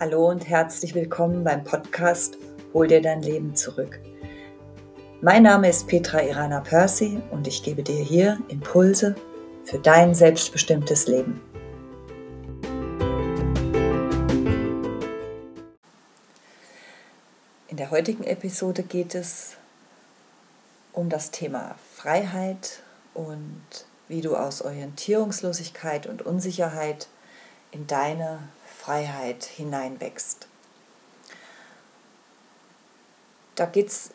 Hallo und herzlich willkommen beim Podcast Hol dir dein Leben zurück. Mein Name ist Petra Irana Percy und ich gebe dir hier Impulse für dein selbstbestimmtes Leben. In der heutigen Episode geht es um das Thema Freiheit und wie du aus Orientierungslosigkeit und Unsicherheit in deine Freiheit hineinwächst. Da geht es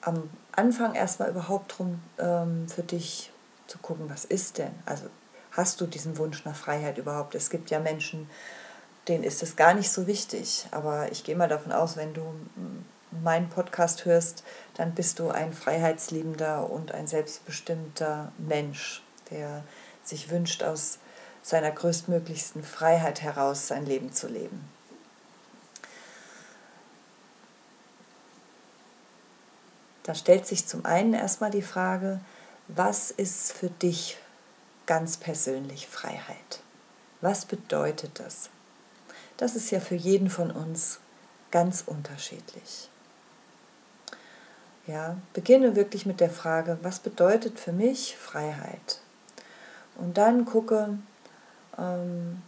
am Anfang erstmal überhaupt darum, ähm, für dich zu gucken, was ist denn? Also hast du diesen Wunsch nach Freiheit überhaupt? Es gibt ja Menschen, denen ist es gar nicht so wichtig. Aber ich gehe mal davon aus, wenn du meinen Podcast hörst, dann bist du ein freiheitsliebender und ein selbstbestimmter Mensch, der sich wünscht, aus seiner größtmöglichsten Freiheit heraus sein Leben zu leben. Da stellt sich zum einen erstmal die Frage, was ist für dich ganz persönlich Freiheit? Was bedeutet das? Das ist ja für jeden von uns ganz unterschiedlich. Ja, beginne wirklich mit der Frage, was bedeutet für mich Freiheit? Und dann gucke, ähm,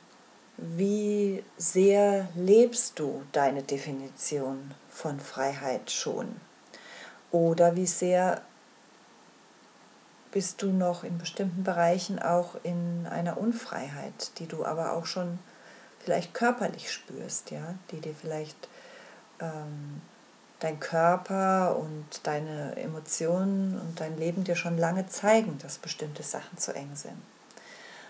wie sehr lebst du deine Definition von Freiheit schon? Oder wie sehr bist du noch in bestimmten Bereichen auch in einer Unfreiheit, die du aber auch schon vielleicht körperlich spürst, ja, die dir vielleicht ähm, dein Körper und deine Emotionen und dein Leben dir schon lange zeigen, dass bestimmte Sachen zu eng sind.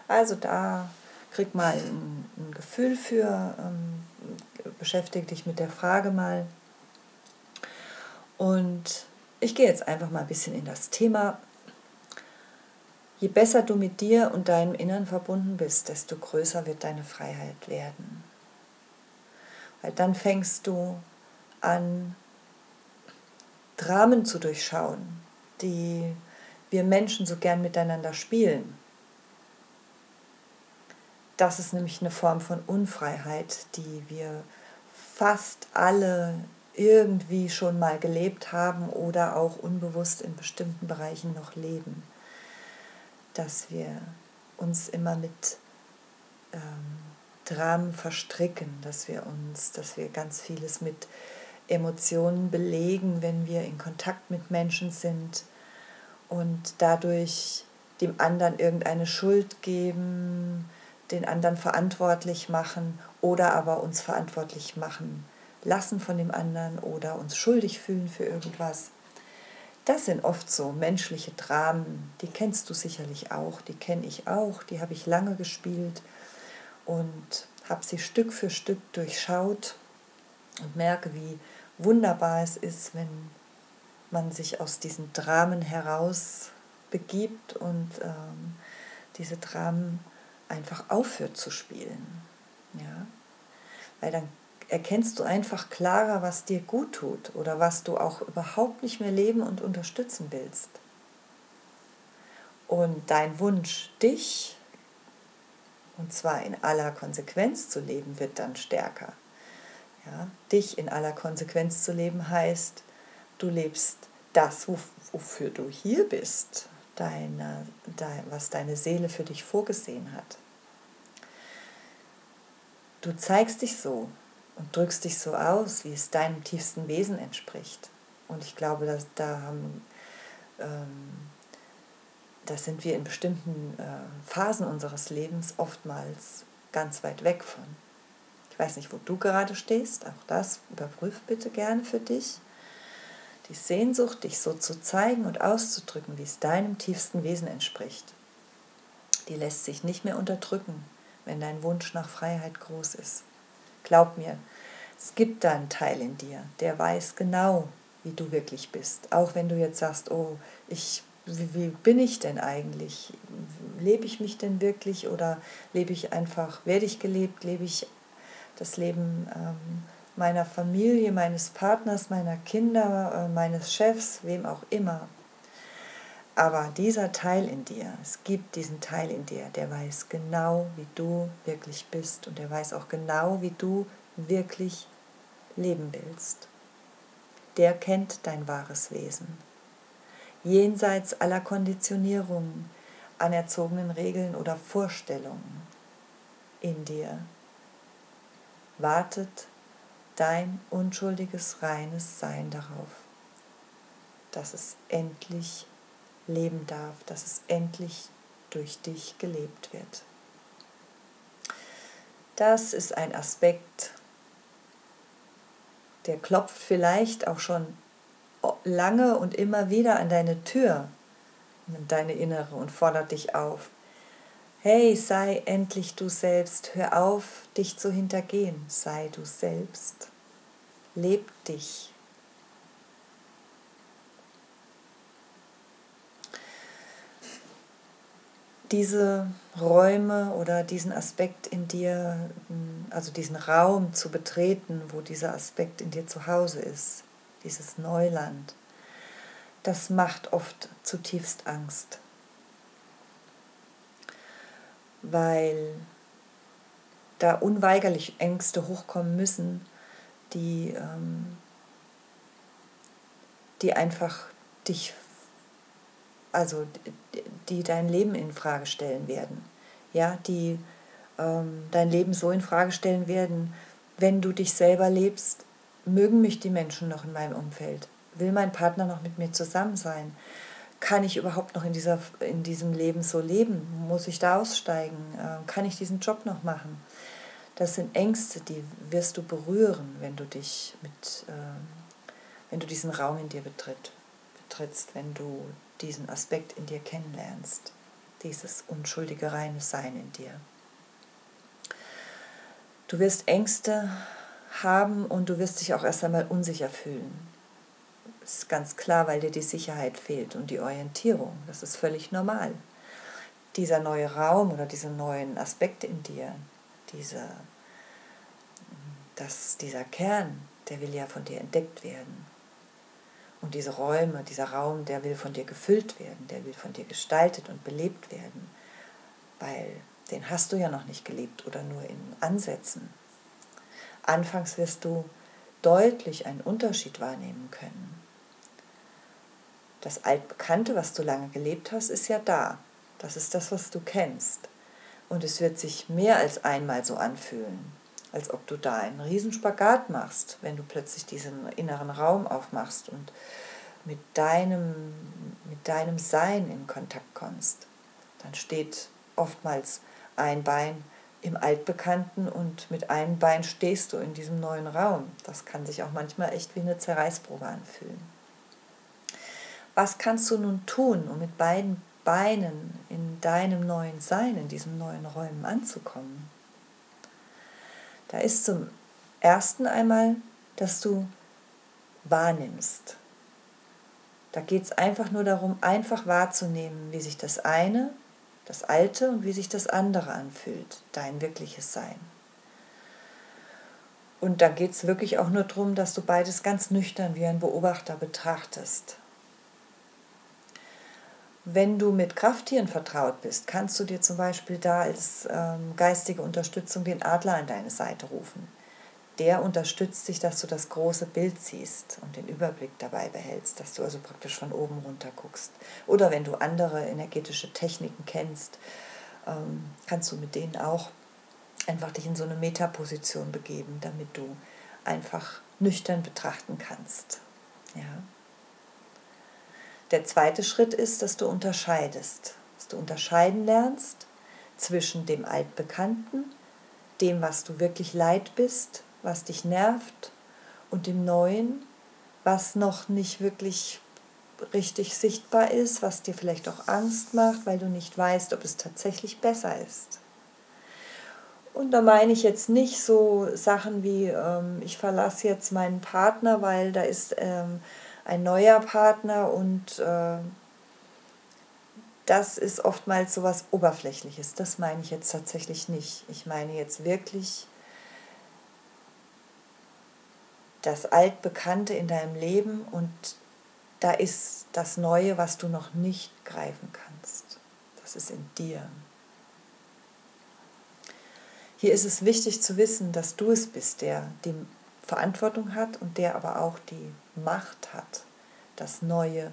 Also da krieg mal ein, ein Gefühl für, ähm, beschäftige dich mit der Frage mal. Und ich gehe jetzt einfach mal ein bisschen in das Thema. Je besser du mit dir und deinem Innern verbunden bist, desto größer wird deine Freiheit werden. Weil dann fängst du an, Dramen zu durchschauen, die wir Menschen so gern miteinander spielen. Das ist nämlich eine Form von Unfreiheit, die wir fast alle irgendwie schon mal gelebt haben oder auch unbewusst in bestimmten Bereichen noch leben. Dass wir uns immer mit ähm, Dramen verstricken, dass wir uns, dass wir ganz vieles mit Emotionen belegen, wenn wir in Kontakt mit Menschen sind und dadurch dem anderen irgendeine Schuld geben, den anderen verantwortlich machen oder aber uns verantwortlich machen lassen von dem anderen oder uns schuldig fühlen für irgendwas. Das sind oft so menschliche Dramen, die kennst du sicherlich auch, die kenne ich auch, die habe ich lange gespielt und habe sie Stück für Stück durchschaut und merke, wie wunderbar es ist, wenn man sich aus diesen Dramen heraus begibt und ähm, diese Dramen einfach aufhört zu spielen. Ja? Weil dann erkennst du einfach klarer, was dir gut tut oder was du auch überhaupt nicht mehr leben und unterstützen willst. Und dein Wunsch, dich, und zwar in aller Konsequenz zu leben, wird dann stärker. Ja, dich in aller Konsequenz zu leben heißt, du lebst das, wofür du hier bist, deine, dein, was deine Seele für dich vorgesehen hat. Du zeigst dich so und drückst dich so aus, wie es deinem tiefsten Wesen entspricht. Und ich glaube, dass da ähm, da sind wir in bestimmten äh, Phasen unseres Lebens oftmals ganz weit weg von. Ich weiß nicht, wo du gerade stehst, auch das überprüf bitte gerne für dich. Die Sehnsucht, dich so zu zeigen und auszudrücken, wie es deinem tiefsten Wesen entspricht, die lässt sich nicht mehr unterdrücken, wenn dein Wunsch nach Freiheit groß ist. Glaub mir, es gibt da einen Teil in dir, der weiß genau, wie du wirklich bist. Auch wenn du jetzt sagst, oh, ich, wie, wie bin ich denn eigentlich? Lebe ich mich denn wirklich oder lebe ich einfach, werde ich gelebt, lebe ich das Leben ähm, meiner Familie, meines Partners, meiner Kinder, äh, meines Chefs, wem auch immer. Aber dieser Teil in dir, es gibt diesen Teil in dir, der weiß genau, wie du wirklich bist und der weiß auch genau, wie du wirklich leben willst. Der kennt dein wahres Wesen. Jenseits aller Konditionierungen, anerzogenen Regeln oder Vorstellungen in dir wartet dein unschuldiges, reines Sein darauf, dass es endlich leben darf, dass es endlich durch dich gelebt wird. Das ist ein Aspekt, der klopft vielleicht auch schon lange und immer wieder an deine Tür, an deine Innere und fordert dich auf. Hey, sei endlich du selbst, hör auf, dich zu hintergehen, sei du selbst, leb dich. Diese Räume oder diesen Aspekt in dir, also diesen Raum zu betreten, wo dieser Aspekt in dir zu Hause ist, dieses Neuland, das macht oft zutiefst Angst. Weil da unweigerlich Ängste hochkommen müssen, die, ähm, die einfach dich, also die dein Leben in Frage stellen werden, ja, die ähm, dein Leben so in Frage stellen werden, wenn du dich selber lebst, mögen mich die Menschen noch in meinem Umfeld, will mein Partner noch mit mir zusammen sein, kann ich überhaupt noch in, dieser, in diesem Leben so leben? Muss ich da aussteigen? Äh, kann ich diesen Job noch machen? Das sind Ängste, die wirst du berühren, wenn du dich mit, äh, wenn du diesen Raum in dir betritt, betrittst, wenn du diesen Aspekt in dir kennenlernst, dieses unschuldige, reine Sein in dir. Du wirst Ängste haben und du wirst dich auch erst einmal unsicher fühlen. Das ist ganz klar, weil dir die Sicherheit fehlt und die Orientierung. Das ist völlig normal. Dieser neue Raum oder diese neuen Aspekte in dir, diese, das, dieser Kern, der will ja von dir entdeckt werden. Und diese Räume, dieser Raum, der will von dir gefüllt werden, der will von dir gestaltet und belebt werden, weil den hast du ja noch nicht gelebt oder nur in Ansätzen. Anfangs wirst du deutlich einen Unterschied wahrnehmen können. Das Altbekannte, was du lange gelebt hast, ist ja da. Das ist das, was du kennst. Und es wird sich mehr als einmal so anfühlen, als ob du da einen Riesenspagat machst, wenn du plötzlich diesen inneren Raum aufmachst und mit deinem, mit deinem Sein in Kontakt kommst. Dann steht oftmals ein Bein im Altbekannten und mit einem Bein stehst du in diesem neuen Raum. Das kann sich auch manchmal echt wie eine Zerreißprobe anfühlen. Was kannst du nun tun, um mit beiden Beinen in deinem neuen Sein, in diesen neuen Räumen anzukommen? Da ist zum ersten einmal, dass du wahrnimmst. Da geht es einfach nur darum, einfach wahrzunehmen, wie sich das eine, das alte und wie sich das andere anfühlt, dein wirkliches Sein. Und da geht es wirklich auch nur darum, dass du beides ganz nüchtern wie ein Beobachter betrachtest. Wenn du mit Krafttieren vertraut bist, kannst du dir zum Beispiel da als ähm, geistige Unterstützung den Adler an deine Seite rufen. Der unterstützt dich, dass du das große Bild siehst und den Überblick dabei behältst, dass du also praktisch von oben runter guckst. Oder wenn du andere energetische Techniken kennst, ähm, kannst du mit denen auch einfach dich in so eine Metaposition begeben, damit du einfach nüchtern betrachten kannst. Ja. Der zweite Schritt ist, dass du unterscheidest, dass du unterscheiden lernst zwischen dem Altbekannten, dem, was du wirklich leid bist, was dich nervt, und dem Neuen, was noch nicht wirklich richtig sichtbar ist, was dir vielleicht auch Angst macht, weil du nicht weißt, ob es tatsächlich besser ist. Und da meine ich jetzt nicht so Sachen wie, ähm, ich verlasse jetzt meinen Partner, weil da ist ähm, ein neuer Partner und äh, das ist oftmals so was Oberflächliches. Das meine ich jetzt tatsächlich nicht. Ich meine jetzt wirklich das Altbekannte in deinem Leben und da ist das Neue, was du noch nicht greifen kannst. Das ist in dir. Hier ist es wichtig zu wissen, dass du es bist, der die Verantwortung hat und der aber auch die Macht hat, das Neue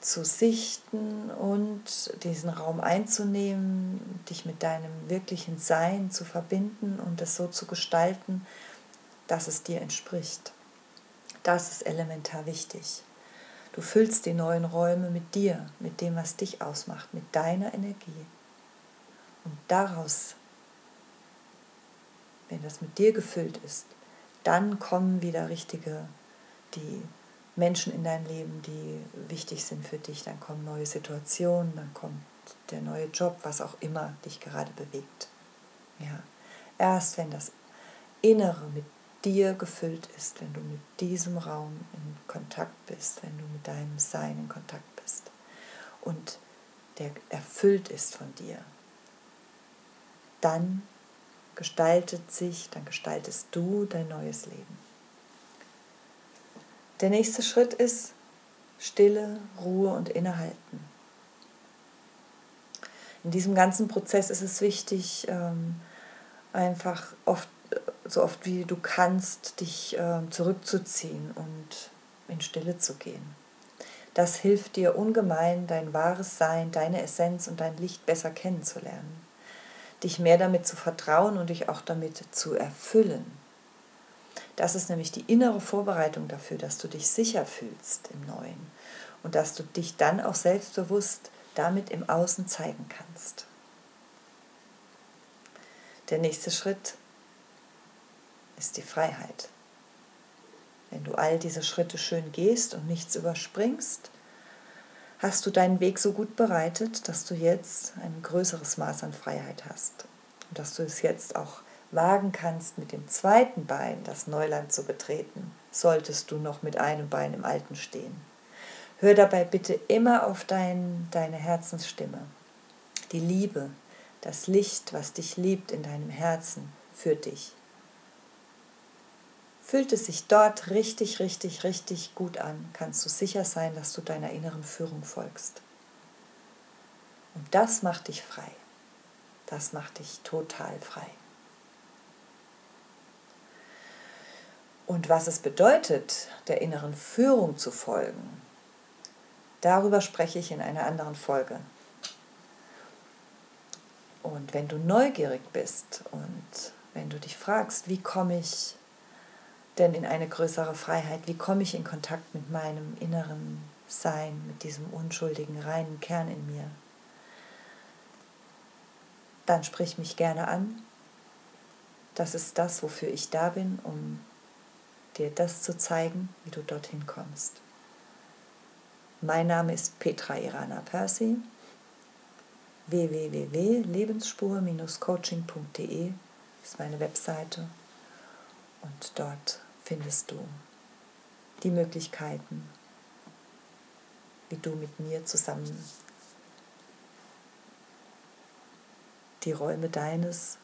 zu sichten und diesen Raum einzunehmen, dich mit deinem wirklichen Sein zu verbinden und es so zu gestalten, dass es dir entspricht. Das ist elementar wichtig. Du füllst die neuen Räume mit dir, mit dem, was dich ausmacht, mit deiner Energie. Und daraus, wenn das mit dir gefüllt ist, dann kommen wieder richtige, die Menschen in dein Leben, die wichtig sind für dich. Dann kommen neue Situationen, dann kommt der neue Job, was auch immer dich gerade bewegt. Ja. Erst wenn das Innere mit dir gefüllt ist, wenn du mit diesem Raum in Kontakt bist, wenn du mit deinem Sein in Kontakt bist und der erfüllt ist von dir, dann gestaltet sich, dann gestaltest du dein neues Leben. Der nächste Schritt ist Stille, Ruhe und Innehalten. In diesem ganzen Prozess ist es wichtig, ähm, einfach oft, so oft wie du kannst, dich ähm, zurückzuziehen und in Stille zu gehen. Das hilft dir ungemein, dein wahres Sein, deine Essenz und dein Licht besser kennenzulernen dich mehr damit zu vertrauen und dich auch damit zu erfüllen. Das ist nämlich die innere Vorbereitung dafür, dass du dich sicher fühlst im Neuen und dass du dich dann auch selbstbewusst damit im Außen zeigen kannst. Der nächste Schritt ist die Freiheit. Wenn du all diese Schritte schön gehst und nichts überspringst, hast du deinen Weg so gut bereitet, dass du jetzt ein größeres Maß an Freiheit hast. Und dass du es jetzt auch wagen kannst, mit dem zweiten Bein das Neuland zu betreten, solltest du noch mit einem Bein im alten stehen. Hör dabei bitte immer auf dein, deine Herzensstimme. Die Liebe, das Licht, was dich liebt in deinem Herzen, führt dich Fühlt es sich dort richtig, richtig, richtig gut an, kannst du sicher sein, dass du deiner inneren Führung folgst. Und das macht dich frei. Das macht dich total frei. Und was es bedeutet, der inneren Führung zu folgen, darüber spreche ich in einer anderen Folge. Und wenn du neugierig bist und wenn du dich fragst, wie komme ich denn in eine größere Freiheit? Wie komme ich in Kontakt mit meinem inneren Sein, mit diesem unschuldigen, reinen Kern in mir? Dann sprich mich gerne an. Das ist das, wofür ich da bin, um dir das zu zeigen, wie du dorthin kommst. Mein Name ist Petra Irana Percy. www.lebensspur-coaching.de ist meine Webseite und dort findest du die Möglichkeiten, wie du mit mir zusammen die Räume deines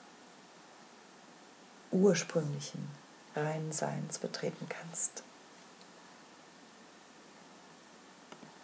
ursprünglichen reinen Seins betreten kannst.